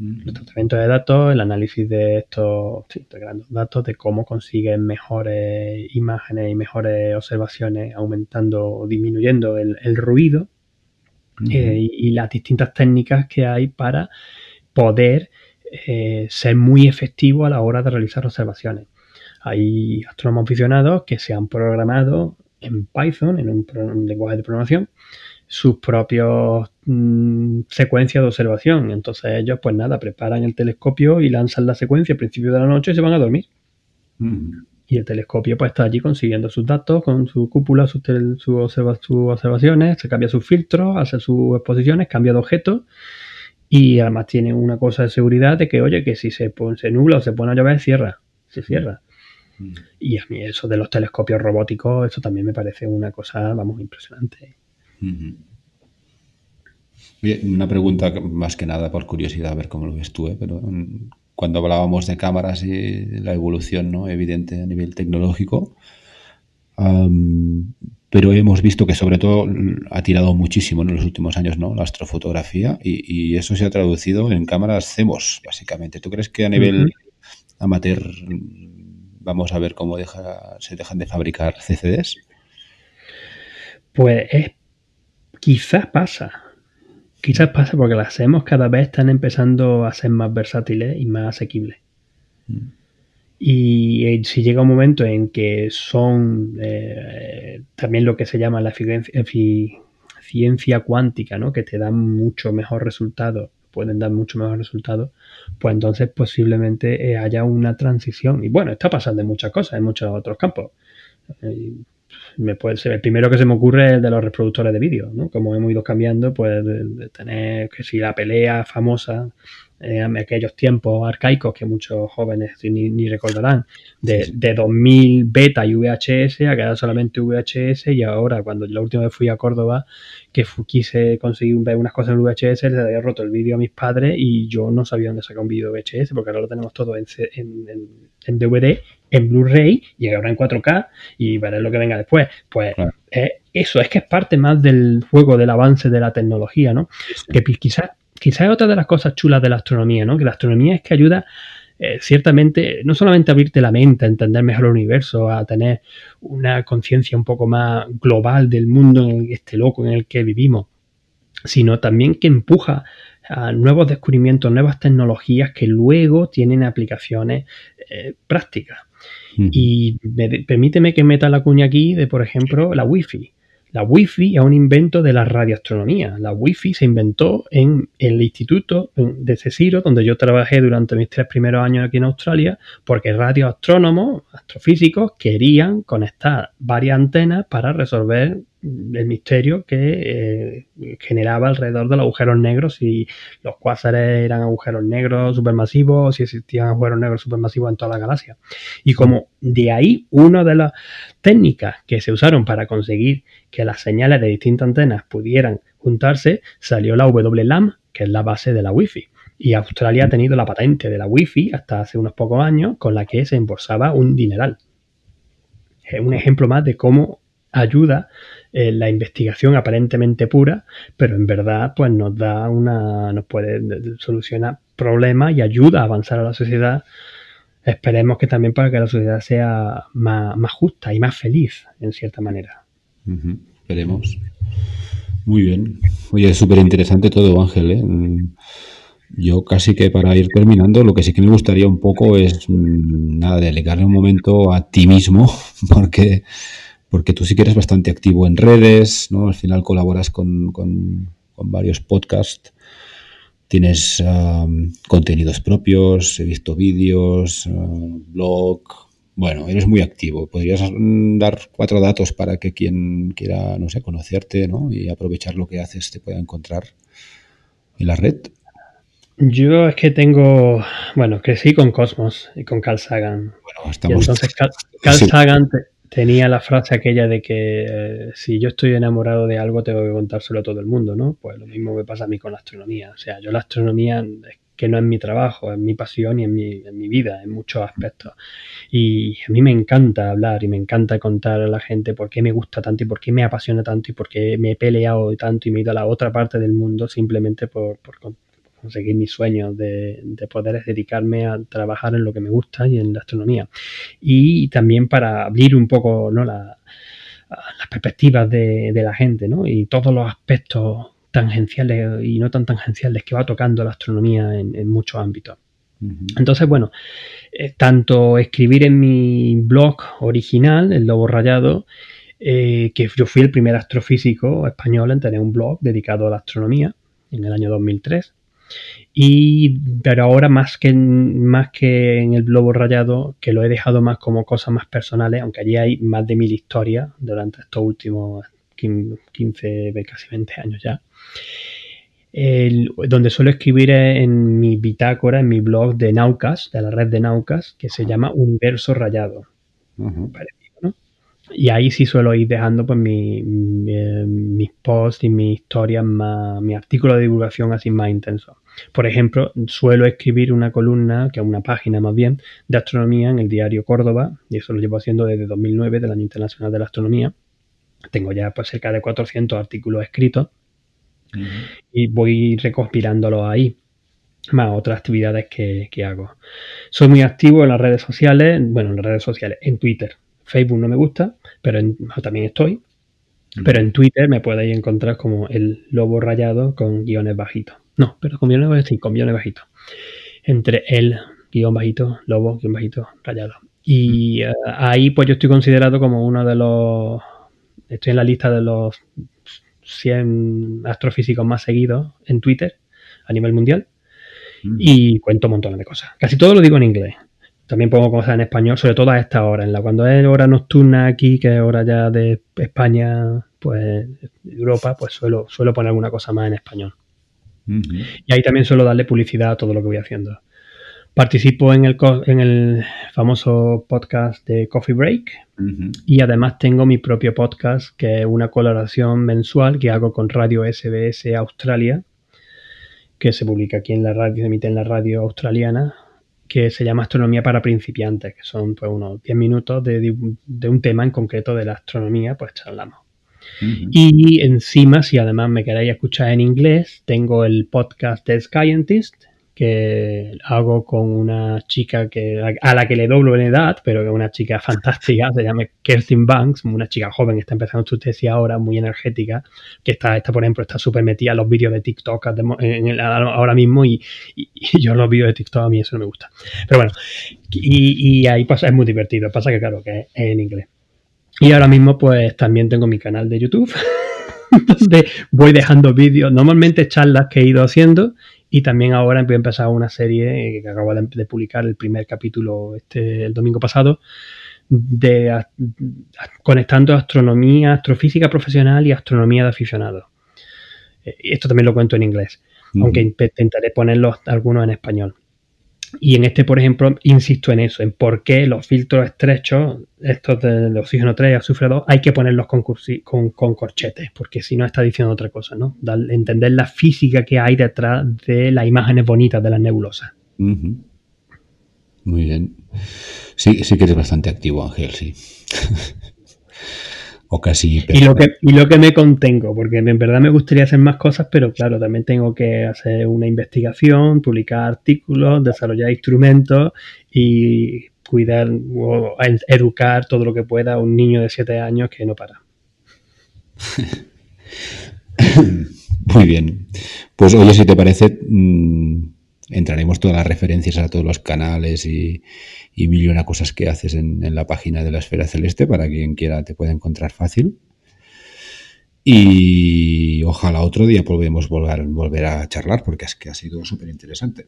El tratamiento de datos, el análisis de estos grandes datos, de cómo consiguen mejores imágenes y mejores observaciones, aumentando o disminuyendo el, ruido eh, y, las distintas técnicas que hay para poder eh, ser muy efectivo a la hora de realizar observaciones. Hay astrónomos aficionados que se han programado en Python, en un, lenguaje de programación, sus propios mm, secuencias de observación. Entonces ellos, pues nada, preparan el telescopio y lanzan la secuencia a principio de la noche y se van a dormir. Mm. Y el telescopio pues está allí consiguiendo sus datos con su cúpula, sus, observaciones, se cambia sus filtros, hace sus exposiciones, cambia de objeto y además tiene una cosa de seguridad de que, oye, que si se, pone, se nubla o se pone a llover, cierra, se cierra. Mm. Y a mí eso de los telescopios robóticos, eso también me parece una cosa, vamos, impresionante. una pregunta más que nada por curiosidad, a ver cómo lo ves tú, ¿eh? pero mm, cuando hablábamos de cámaras y la evolución ¿no? evidente a nivel tecnológico, pero hemos visto que sobre todo ha tirado muchísimo en los últimos años ¿no? la astrofotografía y, eso se ha traducido en cámaras CEMOS, básicamente. ¿Tú crees que a nivel amateur vamos a ver cómo deja, se dejan de fabricar CCDs? Pues quizás pasa. Quizás pasa porque las CEMOS cada vez están empezando a ser más versátiles y más asequibles. Mm. Y eh, si llega un momento en que son eh, también lo que se llama la ciencia cuántica, ¿no? que te dan mucho mejor resultado, pueden dar mucho mejor resultado, pues entonces posiblemente eh, haya una transición. Y bueno, está pasando en muchas cosas, en muchos otros campos. me puede ser, el primero que se me ocurre es el de los reproductores de vídeo, ¿no? Como hemos ido cambiando, pues de tener que si la pelea famosa en aquellos tiempos arcaicos que muchos jóvenes ni, recordarán, de, 2000 beta y VHS a quedar solamente VHS y ahora cuando la última vez fui a Córdoba que quise conseguir ver unas cosas en VHS, les había roto el vídeo a mis padres y yo no sabía dónde sacar un vídeo VHS porque ahora lo tenemos todo en, en, DVD, en Blu-ray y ahora en 4K y veré lo que venga después. Pues eso es que es parte más del juego del avance de la tecnología, ¿no? Que quizás quizás otra de las cosas chulas de la astronomía, ¿no? Que la astronomía es que ayuda eh, ciertamente no solamente a abrirte la mente, a entender mejor el universo, a tener una conciencia un poco más global del mundo en este loco en el que vivimos, sino también que empuja a nuevos descubrimientos, nuevas tecnologías que luego tienen aplicaciones eh, prácticas. Y permíteme que meta la cuña aquí de, por ejemplo, la Wi-Fi. La Wi-Fi es un invento de la radioastronomía. La Wi-Fi se inventó en, el instituto de Cesiro, donde yo trabajé durante mis tres primeros años aquí en Australia, porque radioastrónomos, astrofísicos, querían conectar varias antenas para resolver el misterio que eh, generaba alrededor de los agujeros negros, si los cuásares eran agujeros negros supermasivos, si existían agujeros negros supermasivos en toda la galaxia. Y como de ahí una de las técnicas que se usaron para conseguir que las señales de distintas antenas pudieran juntarse, salió la WLAM, que es la base de la Wi-Fi. Y Australia ha tenido la patente de la Wi-Fi hasta hace unos pocos años, con la que se embolsaba un dineral. Es un ejemplo más de cómo ayuda eh, la investigación aparentemente pura, pero en verdad pues nos da una, nos puede solucionar problemas y ayuda a avanzar a la sociedad. Esperemos que también para que la sociedad sea más, justa y más feliz, en cierta manera. Esperemos. Muy bien. Oye, es súper interesante todo, Ángel. ¿eh? Yo casi que para ir terminando, lo que sí que me gustaría un poco es, mm, nada, dedicarle un momento a ti mismo, porque porque tú sí que eres bastante activo en redes, ¿no? Al final colaboras con, varios podcasts, tienes um, contenidos propios, he visto vídeos, uh, blog, bueno, eres muy activo. ¿Podrías dar cuatro datos para que quien quiera, no sé, conocerte ¿no? y aprovechar lo que haces te pueda encontrar en la red? Yo es que tengo, bueno, crecí con Cosmos y con Carl Sagan. Bueno, estamos... entonces Carl, Sagan tenía la frase aquella de que eh, si yo estoy enamorado de algo tengo que contárselo a todo el mundo, ¿no? Pues lo mismo me pasa a mí con la astronomía. O sea, yo la astronomía es que no es mi trabajo, es mi pasión y es mi, mi vida en muchos aspectos. Y a mí me encanta hablar y me encanta contar a la gente por qué me gusta tanto y por qué me apasiona tanto y por qué me he peleado tanto y me he ido a la otra parte del mundo simplemente por, por, conseguir mis sueños, de, poder dedicarme a trabajar en lo que me gusta y en la astronomía. Y también para abrir un poco ¿no? las perspectivas de, la gente ¿no? y todos los aspectos tangenciales y no tan tangenciales que va tocando la astronomía en, muchos ámbitos. Entonces, bueno, eh, tanto escribir en mi blog original, El Lobo Rayado, eh, que yo fui el primer astrofísico español en tener un blog dedicado a la astronomía en el año 2003, y, pero ahora más que, más que en el globo rayado, que lo he dejado más como cosas más personales, aunque allí hay más de mil historias durante estos últimos 15, casi 20 años ya. donde suelo escribir en mi bitácora, en mi blog de Naucas, de la red de Naucas, que se llama Universo Rayado. Y ahí sí suelo ir dejando pues mi, mis posts y mis historias más, mi artículo de divulgación así más intenso. Por ejemplo, suelo escribir una columna, que es una página más bien, de astronomía en el diario Córdoba, y eso lo llevo haciendo desde 2009, del Año Internacional de la Astronomía. Tengo ya pues cerca de 400 artículos escritos y voy recopilándolos ahí más otras actividades que, que, hago. Soy muy activo en las redes sociales, bueno, en las redes sociales, en Twitter. Facebook no me gusta, pero también estoy. Pero en Twitter me podéis encontrar como el lobo rayado con guiones bajitos. No, pero con guiones bajitos, con guiones bajitos. Entre el guion bajito, lobo, guion bajito, rayado. Y eh, ahí pues yo estoy considerado como uno de los... Estoy en la lista de los 100 astrofísicos más seguidos en Twitter a nivel mundial. Y cuento un montón de cosas. Casi todo lo digo en inglés. También pongo cosas en español, sobre todo a esta hora. En la, cuando es hora nocturna aquí, que es hora ya de España, pues Europa, pues suelo, suelo poner alguna cosa más en español. Y ahí también suelo darle publicidad a todo lo que voy haciendo. Participo en el, en el famoso podcast de Coffee Break y además tengo mi propio podcast que es una colaboración mensual que hago con Radio SBS Australia, que se publica aquí en la radio, se emite en la radio australiana que se llama Astronomía para principiantes, que son pues unos 10 minutos de, un tema en concreto de la astronomía, pues charlamos. Y encima, si además me queréis escuchar en inglés, tengo el podcast de Scientist, que hago con una chica que a la que le doblo en edad, pero que es una chica fantástica, se llama Kerstin Banks, una chica joven, está empezando su tesis ahora, muy energética, que está, está por ejemplo, está súper metida en los vídeos de TikTok ahora mismo y, yo los vídeos de TikTok a mí eso no me gusta. Pero bueno, y, ahí pasa, es muy divertido, pasa que claro, que es en inglés. Y ahora mismo pues también tengo mi canal de YouTube. donde voy dejando vídeos, normalmente charlas que he ido haciendo y también ahora voy a empezar una serie que acabo de, publicar el primer capítulo este el domingo pasado de conectando astronomía, astrofísica profesional y astronomía de aficionados. Eh, esto también lo cuento en inglés, aunque intentaré ponerlos algunos en español. Y en este, por ejemplo, insisto en eso, en por qué los filtros estrechos, estos de oxígeno 3 y azufre 2, hay que ponerlos con, con, corchetes, porque si no está diciendo otra cosa, ¿no? entender la física que hay detrás de las imágenes bonitas de las nebulosas. Muy bien. Sí, sí que eres bastante activo, Ángel, sí. casi. Y lo, que, y lo que me contengo, porque en verdad me gustaría hacer más cosas, pero claro, también tengo que hacer una investigación, publicar artículos, desarrollar instrumentos y cuidar o educar todo lo que pueda a un niño de 7 años que no para. Muy bien. Pues oye, si te parece, mm, entraremos todas las referencias a todos los canales y, y mil y una cosas que haces en, la página de la Esfera Celeste para quien quiera te pueda encontrar fácil. Y ojalá otro día podamos volver, volver a charlar porque es que ha sido súper interesante.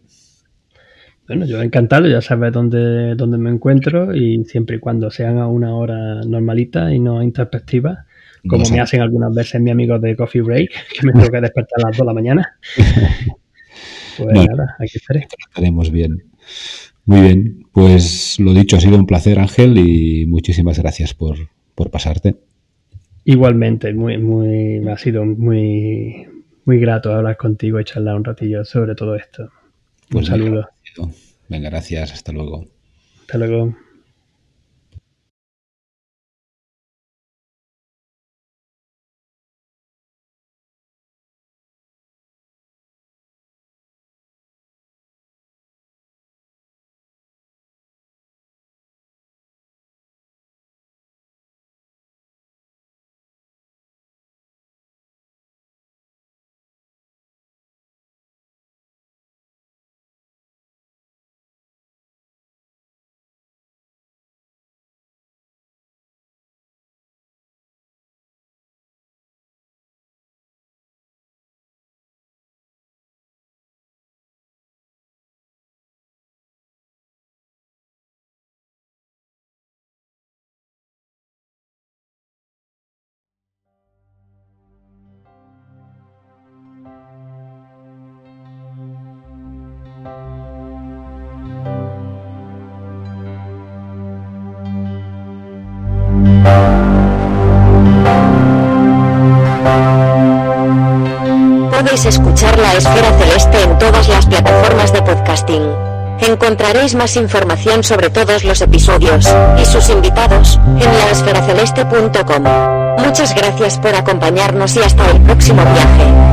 Bueno, yo encantado, ya sabes dónde, dónde me encuentro y siempre y cuando sean a una hora normalita y no introspectiva, como me hacen algunas veces mis amigos de Coffee Break, que me tengo que despertar a las 2 de la mañana. Pues nada, aquí estaré. Estaremos bien. Muy bien, pues lo dicho, ha sido un placer, Ángel, y muchísimas gracias por, por pasarte. Igualmente, muy, muy, ha sido muy, muy grato hablar contigo y charlar un ratillo sobre todo esto. Pues un saludo. Venga, gracias, hasta luego. Hasta luego. Escuchar La Esfera Celeste en todas las plataformas de podcasting. Encontraréis más información sobre todos los episodios y sus invitados en laesferaceleste.com. Muchas gracias por acompañarnos y hasta el próximo viaje.